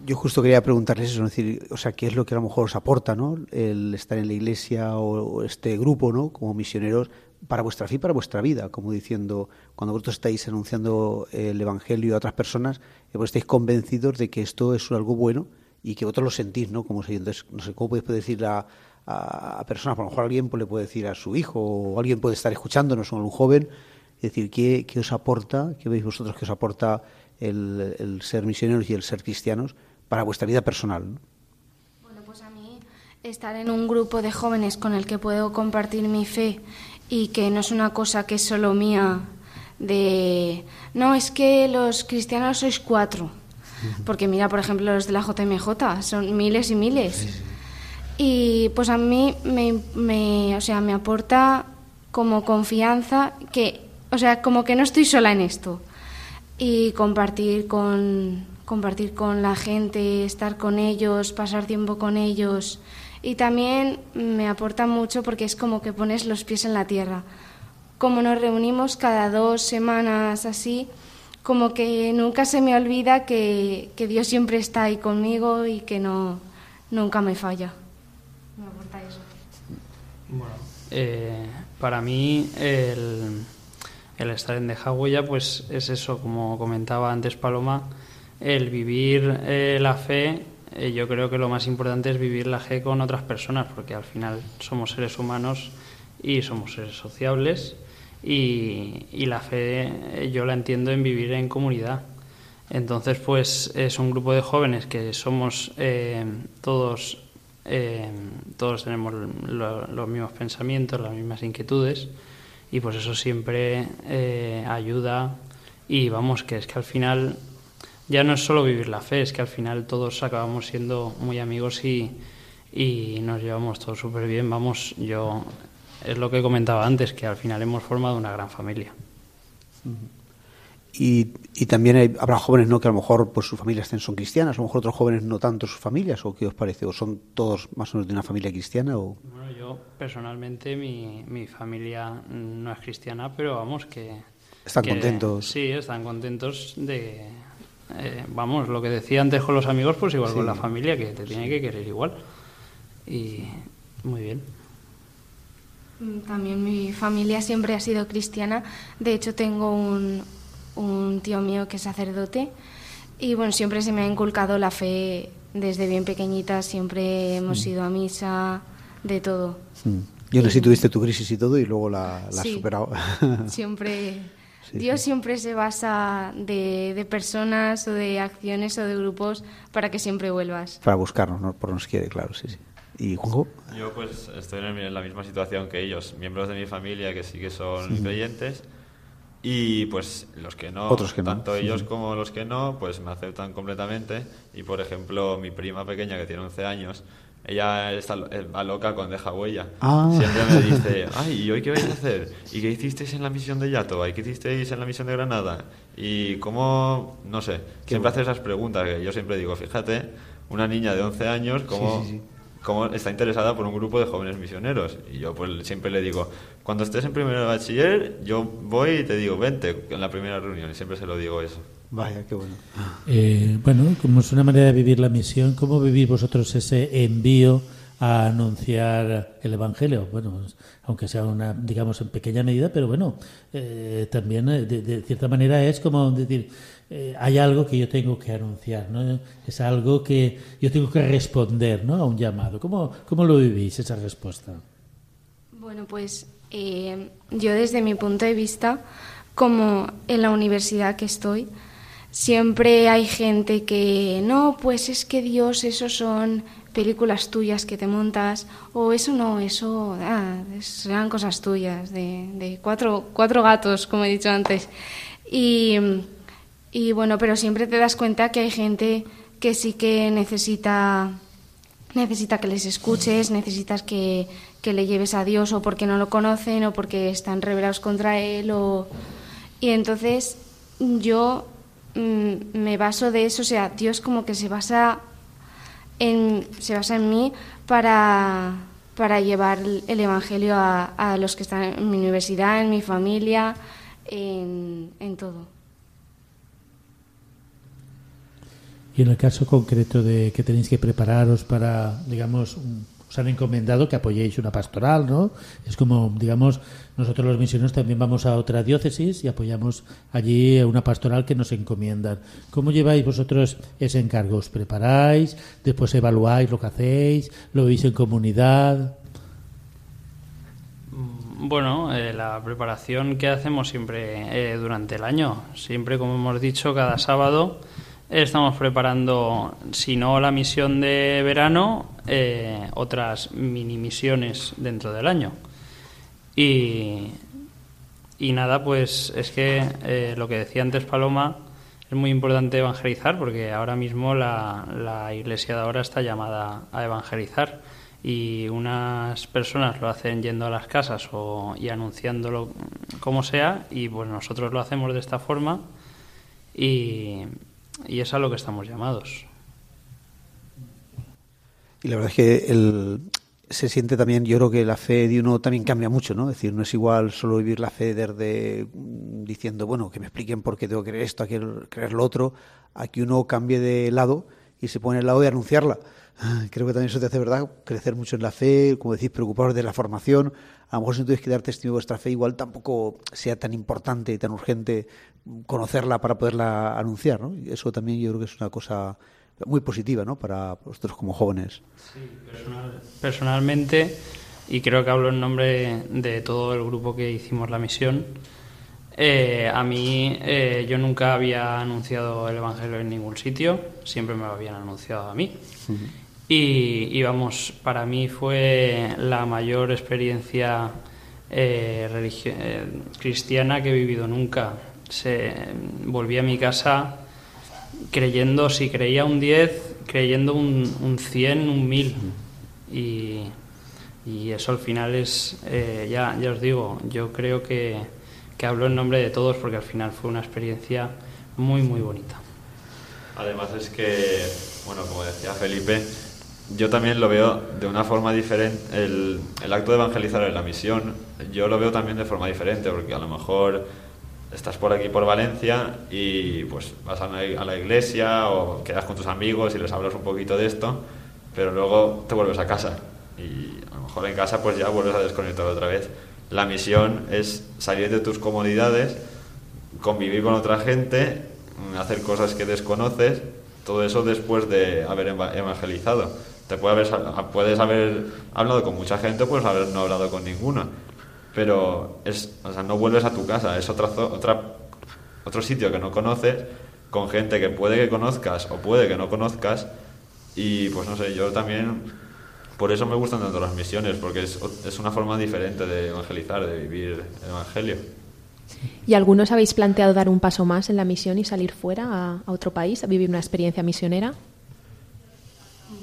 Yo justo quería preguntarles eso, decir, o sea, ¿qué es lo que a lo mejor os aporta, ¿no? El estar en la iglesia o, este grupo, ¿no? Como misioneros para vuestra fe y para vuestra vida, como diciendo, cuando vosotros estáis anunciando el Evangelio a otras personas, eh, pues estáis convencidos de que esto es algo bueno y que vosotros lo sentís, ¿no? Como si, entonces, no sé, ¿cómo podéis decir a, a, personas? A lo mejor alguien pues, le puede decir a su hijo o alguien puede estar escuchándonos o un joven, es decir, ¿qué, ¿qué, os aporta, qué veis vosotros que os aporta el, ser misioneros y el ser cristianos para vuestra vida personal? Bueno, pues a mí estar en un grupo de jóvenes con el que puedo compartir mi fe y que no es una cosa que es solo mía de, no, es que los cristianos sois cuatro porque mira, por ejemplo, los de la JMJ, son miles y miles. Y pues a mí me, o sea, me aporta como confianza que, o sea, como que no estoy sola en esto. Y compartir con, compartir con la gente, estar con ellos, pasar tiempo con ellos. Y también me aporta mucho porque es como que pones los pies en la tierra. Como nos reunimos cada dos semanas así, como que nunca se me olvida que, Dios siempre está ahí conmigo y que no nunca me falla. Me aporta eso. Bueno, eh, para mí el, el estar en Deja pues es eso, como comentaba antes Paloma, el vivir eh, la fe, eh, yo creo que lo más importante es vivir la fe con otras personas, porque al final somos seres humanos y somos seres sociables y, la fe eh, yo la entiendo en vivir en comunidad. Entonces, pues es un grupo de jóvenes que somos eh, todos, eh, todos tenemos los mismos pensamientos, las mismas inquietudes y pues eso siempre ayuda y vamos, que es que al final ya no es solo vivir la fe, es que al final todos acabamos siendo muy amigos y, y nos llevamos todos súper bien. Vamos, yo es lo que comentaba antes, que al final hemos formado una gran familia. Y, y también habrá jóvenes no que a lo mejor pues sus familias son cristianas, a lo mejor otros jóvenes no tanto sus familias, o qué os parece, o son todos más o menos de una familia cristiana o yo personalmente mi, mi familia no es cristiana, pero vamos que están contentos. Sí, están contentos de eh, vamos, lo que decía antes con los amigos, pues igual con la familia que te tiene que querer igual. Y muy bien. Mm, también mi familia siempre ha sido cristiana. De hecho, tengo un, un tío mío que es sacerdote y bueno, siempre se me ha inculcado la fe desde bien pequeñita. Siempre hemos ido a misa, de todo. Mm. Yo no sé si tuviste tu crisis y todo y luego la, has superado. siempre. Dios siempre se basa de, de, personas o de acciones o de grupos para que siempre vuelvas. Para buscarnos, ¿no? por nos quiere, claro, sí, sí. ¿Y Yo pues estoy en la misma situación que ellos, miembros de mi familia que sí que son creyentes y pues los que no, Otros que tanto ellos como los que no, pues me aceptan completamente y por ejemplo mi prima pequeña que tiene 11 años, ella está va loca con Deja Huella. Ah. Siempre me dice, ay, ¿y hoy qué vais a hacer? ¿Y qué hicisteis en la misión de Yato? ¿Y qué hicisteis en la misión de Granada? Y cómo, no sé, siempre hace esas preguntas que yo siempre digo, fíjate, una niña de 11 años, cómo cómo está interesada por un grupo de jóvenes misioneros. Y yo pues siempre le digo, cuando estés en primero de bachiller, yo voy y te digo, vente en la primera reunión. Y siempre se lo digo eso. Vaya, qué bueno. Eh, bueno, como es una manera de vivir la misión, ¿cómo vivís vosotros ese envío a anunciar el Evangelio? Bueno, aunque sea una, digamos, en pequeña medida, pero bueno, eh, también eh, de, de, cierta manera es como decir, eh, hay algo que yo tengo que anunciar, ¿no? Es algo que yo tengo que responder, ¿no? A un llamado. ¿Cómo, cómo lo vivís esa respuesta? Bueno, pues eh, yo desde mi punto de vista, como en la universidad que estoy, siempre hay gente que no, pues es que Dios, esos son películas tuyas que te montas, o eso no, eso ah, cosas tuyas, de, de cuatro, cuatro gatos, como he dicho antes. Y, y bueno, pero siempre te das cuenta que hay gente que sí que necesita necesita que les escuches, necesitas que, que, le lleves a Dios o porque no lo conocen o porque están rebelados contra Él. O... Y entonces yo me baso de eso, o sea, Dios como que se basa en, se basa en mí para, para llevar el Evangelio a, a, los que están en mi universidad, en mi familia, en, en todo. Y en el caso concreto de que tenéis que prepararos para, digamos, os han encomendado que apoyéis una pastoral, ¿no? Es como, digamos, nosotros los misioneros también vamos a otra diócesis y apoyamos allí una pastoral que nos encomiendan. ¿Cómo lleváis vosotros ese encargo? ¿Os preparáis? ¿Después evaluáis lo que hacéis? ¿Lo veis en comunidad? Bueno, eh, la preparación que hacemos siempre eh, durante el año, siempre como hemos dicho, cada sábado Estamos preparando, si no la misión de verano, eh, otras mini misiones dentro del año. Y, y nada, pues es que eh, lo que decía antes Paloma, es muy importante evangelizar porque ahora mismo la, la iglesia de ahora está llamada a evangelizar y unas personas lo hacen yendo a las casas o, y anunciándolo como sea y pues nosotros lo hacemos de esta forma y, y es a lo que estamos llamados. Y la verdad es que el, se siente también, yo creo que la fe de uno también cambia mucho, ¿no? Es decir, no es igual solo vivir la fe desde mm, diciendo, bueno, que me expliquen por qué tengo que creer esto, a creer lo otro, a que uno cambie de lado y se pone al lado de anunciarla. Creo que también eso te hace, ¿verdad?, crecer mucho en la fe, como decís, preocuparos de la formación. A lo mejor si no tienes que dar testimonio de vuestra fe, igual tampoco sea tan importante y tan urgente conocerla para poderla anunciar, ¿no? Y eso también yo creo que es una cosa muy positiva, ¿no?, para vosotros como jóvenes. Sí, personalmente, y creo que hablo en nombre de todo el grupo que hicimos la misión, eh, a mí eh, yo nunca había anunciado el Evangelio en ningún sitio, siempre me lo habían anunciado a mí. Y, vamos, para mí fue la mayor experiencia eh, eh, cristiana que he vivido nunca. Se, volví a mi casa creyendo, si creía un 10, creyendo un, un 100, un 1000. Y, y eso al final es, eh, ya, ya os digo, yo creo que, que hablo en nombre de todos porque al final fue una experiencia muy, muy bonita. Además es que, bueno, como decía Felipe, yo también lo veo de una forma diferente. El, el, acto de evangelizar en la misión, yo lo veo también de forma diferente, porque a lo mejor estás por aquí, por Valencia, y pues vas a, la iglesia o quedas con tus amigos y les hablas un poquito de esto, pero luego te vuelves a casa. Y a lo mejor en casa pues ya vuelves a desconectar otra vez. La misión es salir de tus comodidades, convivir con otra gente, hacer cosas que desconoces, todo eso después de haber evangelizado te puede haber, puedes haber hablado con mucha gente, puedes haber no hablado con ninguna. Pero es, o sea, no vuelves a tu casa, es otra, otra, otro sitio que no conoces, con gente que puede que conozcas o puede que no conozcas. Y pues no sé, yo también, por eso me gustan tanto las misiones, porque es, es una forma diferente de evangelizar, de vivir el Evangelio. ¿Y algunos habéis planteado dar un paso más en la misión y salir fuera a, a otro país, a vivir una experiencia misionera?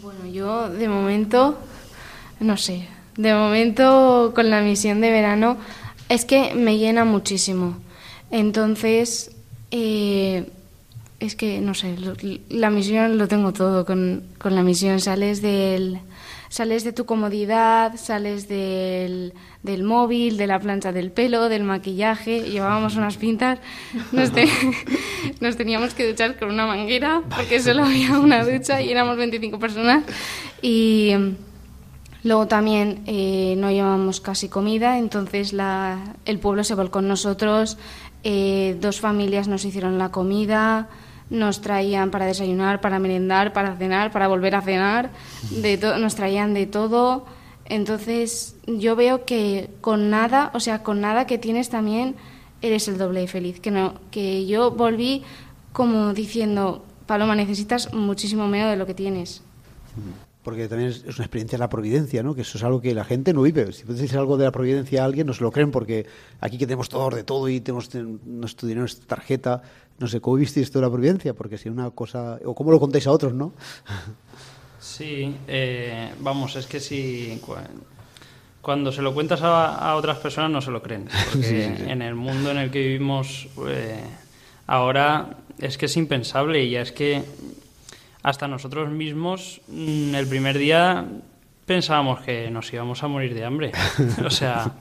Bueno, yo de momento, no sé, de momento con la misión de verano es que me llena muchísimo. Entonces, eh, es que, no sé, la misión lo tengo todo. Con, con la misión sales del sales de tu comodidad, sales del, del, móvil, de la plancha del pelo, del maquillaje, llevábamos unas pintas, nos, nos teníamos que duchar con una manguera porque solo había una ducha y éramos 25 personas y luego también eh, no llevábamos casi comida, entonces la, el pueblo se volcó con nosotros, eh, dos familias nos hicieron la comida, nos traían para desayunar, para merendar, para cenar, para volver a cenar, de nos traían de todo. Entonces yo veo que con nada, o sea, con nada que tienes también eres el doble de feliz. Que no, que yo volví como diciendo, Paloma, necesitas muchísimo menos de lo que tienes. Porque también es, una experiencia de la providencia, ¿no? Que eso es algo que la gente no vive. Si puedes decir algo de la providencia a alguien, no se lo creen porque aquí que tenemos todo de todo y tenemos nuestro dinero, nuestra tarjeta, no sé, ¿cómo visteis esto de la providencia? Porque si una cosa, o cómo lo contáis a otros, ¿no? Sí, eh, vamos, es que si cuando se lo cuentas a, otras personas no se lo creen, porque en el mundo en el que vivimos eh, ahora es que es impensable y ya es que hasta nosotros mismos mm, el primer día pensábamos que nos íbamos a morir de hambre. o sea,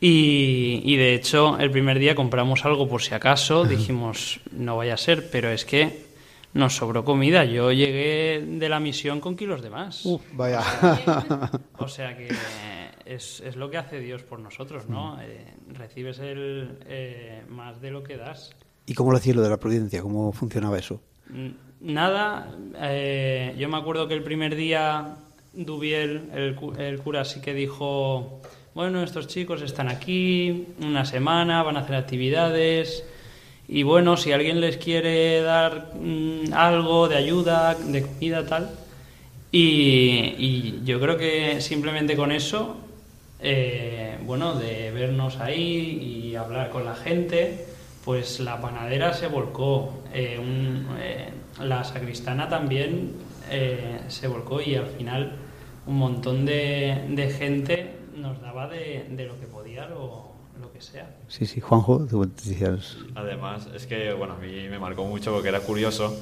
y, y, de hecho el primer día compramos algo por si acaso, dijimos no vaya a ser, pero es que nos sobró comida. Yo llegué de la misión con kilos de más. vaya. O sea que es, es, lo que hace Dios por nosotros, ¿no? Eh, recibes el, eh, más de lo que das. ¿Y cómo lo hacía lo de la providencia? ¿Cómo funcionaba eso? Nada, eh, yo me acuerdo que el primer día Dubiel, el, cura, sí que dijo, bueno, estos chicos están aquí una semana, van a hacer actividades y bueno, si alguien les quiere dar mm, algo de ayuda, de comida, tal. Y, yo creo que simplemente con eso, eh, bueno, de vernos ahí y hablar con la gente, pues la panadera se volcó. Eh, la sacristana también eh, se volcó y al final un montón de, gente nos daba de, lo que podía o lo que sea. Sí, sí, Juanjo, tú decías. Además, es que, bueno, a mí me marcó mucho porque era curioso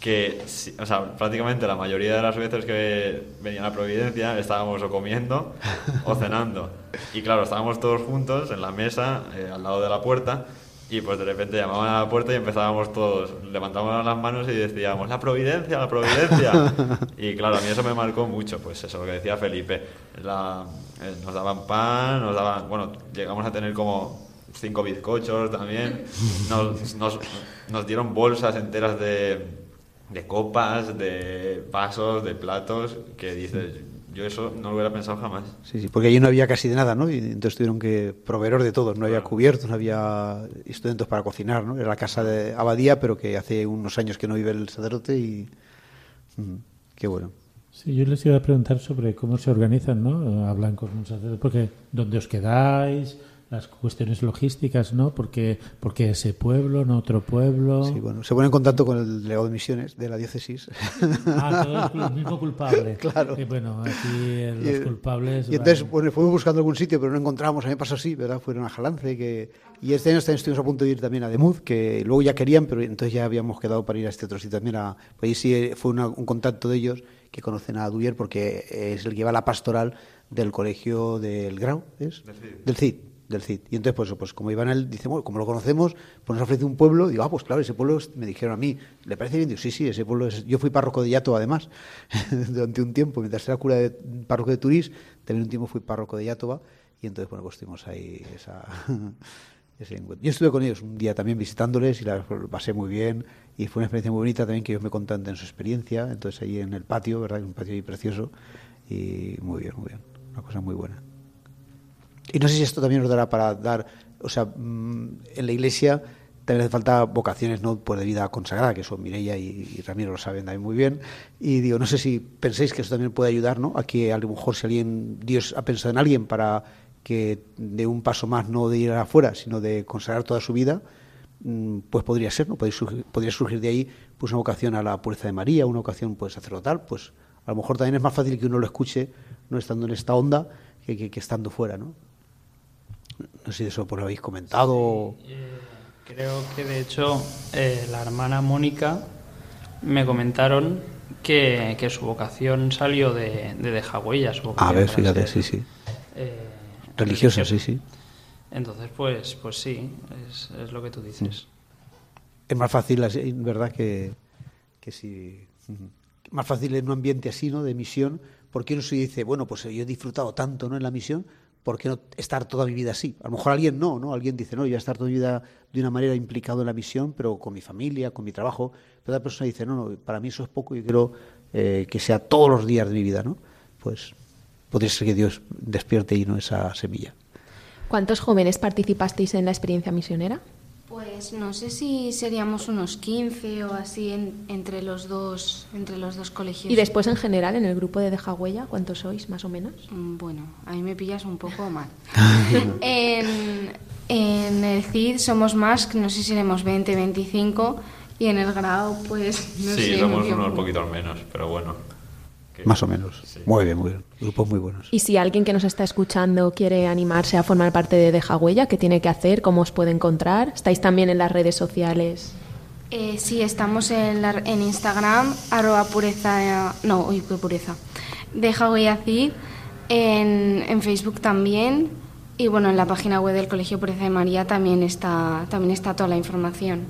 que, o sea, prácticamente la mayoría de las veces que venía la Providencia estábamos o comiendo o cenando. Y claro, estábamos todos juntos en la mesa, eh, al lado de la puerta, y pues de repente llamaban a la puerta y empezábamos todos, levantábamos las manos y decíamos, la providencia, la providencia. y claro, a mí eso me marcó mucho, pues eso, lo que decía Felipe. La, eh, nos daban pan, nos daban, bueno, llegamos a tener como cinco bizcochos también. Nos, nos, nos dieron bolsas enteras de, de copas, de vasos, de platos, que dices, yo eso no lo hubiera pensado jamás. Sí, sí, porque allí no había casi de nada, ¿no? Y entonces tuvieron que proveer de todo. No había cubiertos, no había estudiantes para cocinar, ¿no? Era la casa de Abadía, pero que hace unos años que no vive el sacerdote y... qué bueno. Sí, yo les iba a preguntar sobre cómo se organizan, ¿no? Hablan con un sacerdote, porque ¿dónde os quedáis? Las cuestiones logísticas, ¿no? Porque, porque ese pueblo, no otro pueblo. Sí, bueno, se pone en contacto con el delegado de misiones de la diócesis. Ah, todo el mismo culpable. Claro. Y bueno, aquí los culpables. Y entonces, bueno, fuimos buscando algún sitio, pero no encontramos. A mí me pasó así, ¿verdad? Fueron a Jalance. Que, y este año estuvimos a punto de ir también a Demuz, que luego ya querían, pero entonces ya habíamos quedado para ir a este otro sitio también. A, pues ahí sí fue un contacto de ellos que conocen a Duyer porque es el que lleva la pastoral del colegio del Grau, ¿es? Del CID del CID. Y entonces, pues, pues como Iván él dice, como lo conocemos, pues nos ofrece un pueblo, digo, ah, pues claro, ese pueblo me dijeron a mí, ¿le parece bien? Digo, sí, sí, ese pueblo es... Yo fui párroco de Yato, además, durante un tiempo, mientras era cura de párroco de Turís, también un tiempo fui párroco de Yatoba, y entonces, bueno, pues tuvimos ahí esa... ese encuentro. Yo estuve con ellos un día también visitándoles y la pasé muy bien y fue una experiencia muy bonita también que ellos me contaban su experiencia, entonces ahí en el patio, ¿verdad? Un patio ahí precioso y muy bien, muy bien, una cosa muy buena. Y no sé si esto también nos dará para dar, o sea, mm, en la iglesia también hace falta vocaciones no pues de vida consagrada, que son Mireia y, Ramiro lo saben también muy bien. Y digo, no sé si pensáis que eso también puede ayudar, ¿no? A que a lo mejor si alguien, Dios ha pensado en alguien para que de un paso más no de ir afuera, sino de consagrar toda su vida, mm, pues podría ser, ¿no? Podría surgir, podría surgir de ahí pues una vocación a la pureza de María, una vocación pues sacerdotal, pues a lo mejor también es más fácil que uno lo escuche no estando en esta onda que estando fuera, ¿no? No sé si eso por lo habéis comentado. Eh, creo que de hecho eh, la hermana Mónica me comentaron que, su vocación salió de, de dejar huellas. A ver, fíjate, sí, sí. Eh, religiosa, sí, sí. Entonces, pues, pues sí, es, es lo que tú dices. Es más fácil, ¿verdad? Que, que si. Más fácil en un ambiente así, ¿no? De misión, porque uno se dice, bueno, pues yo he disfrutado tanto, ¿no? En la misión, ¿por qué no estar toda mi vida así? A lo mejor alguien no, ¿no? Alguien dice, no, yo voy a estar toda mi vida de una manera implicado en la misión, pero con mi familia, con mi trabajo. Pero otra persona dice, no, no, para mí eso es poco y quiero eh, que sea todos los días de mi vida, ¿no? Pues podría ser que Dios despierte y no esa semilla. ¿Cuántos jóvenes participasteis en la experiencia misionera? Pues no sé si seríamos unos 15 o así en- entre los dos entre los dos colegios. Y después, en general, en el grupo de Deja Huella, ¿cuántos sois, más o menos? Mm, Bueno, ahí me pillas un poco mal. en, en el CID somos más, no sé si seremos 20, 25, y en el grado, pues no sí, sé. somos muy bien. unos poquitos menos, pero bueno. Que- Más o menos. Sí. Muy bien, muy bien. Grupos muy buenos. Y si alguien que nos está escuchando quiere animarse a formar parte de Deja Huella, ¿qué tiene que hacer? ¿Cómo os puede encontrar? ¿Estáis también en las redes sociales? Eh, sí, estamos en, la- en Instagram, arroba pureza, no, uy, qué pureza, deja huella CID, en, en Facebook también, y bueno, en la página web del Colegio Pureza de María también está, también está toda la información,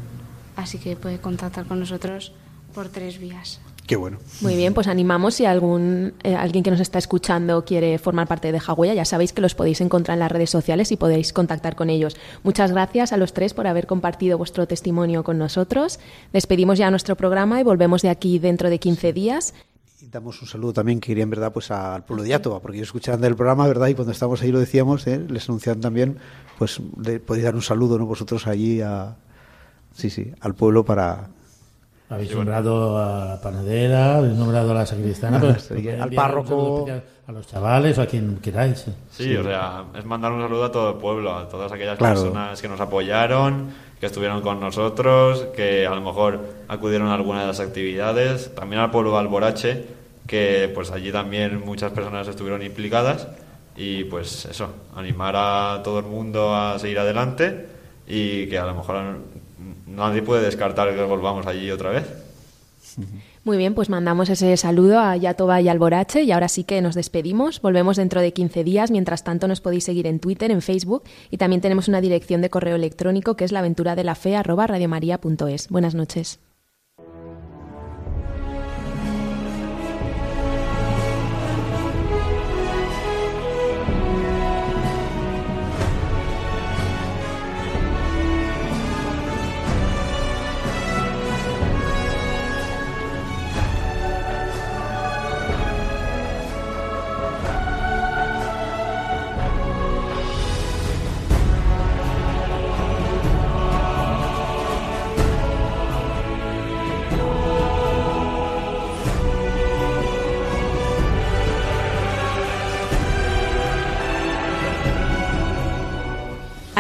así que puede contactar con nosotros por tres vías. Qué bueno. Muy bien, pues animamos si algún eh, alguien que nos está escuchando quiere formar parte de Huella, ya sabéis que los podéis encontrar en las redes sociales y podéis contactar con ellos. Muchas gracias a los tres por haber compartido vuestro testimonio con nosotros. Despedimos ya nuestro programa y volvemos de aquí dentro de 15 días. Y damos un saludo también, que quería en verdad, pues al pueblo de Yátova, porque ellos escuchaban del programa, ¿verdad? Y cuando estábamos ahí lo decíamos, ¿eh? les anunciaban también, pues le podéis dar un saludo, ¿no? Vosotros allí a, sí, sí, al pueblo para, Habéis nombrado a la panadera, habéis nombrado a la sacristana, pero sí, al párroco. a los chavales o a quien queráis. sí. Sí, o sea, es mandar un saludo a todo el pueblo, a todas aquellas Claro. personas que nos apoyaron, que estuvieron con nosotros, que a lo mejor acudieron a alguna de las actividades, también al pueblo de Alborache, que pues allí también muchas personas estuvieron implicadas y pues eso, animar a todo el mundo a seguir adelante y que a lo mejor nadie puede descartar que volvamos allí otra vez. Muy bien, pues mandamos ese saludo a Yatoba y Alborache y ahora sí que nos despedimos. Volvemos dentro de 15 días. Mientras tanto, nos podéis seguir en Twitter, en Facebook y también tenemos una dirección de correo electrónico que es laventuradelafe@radiomaria.es. Buenas noches.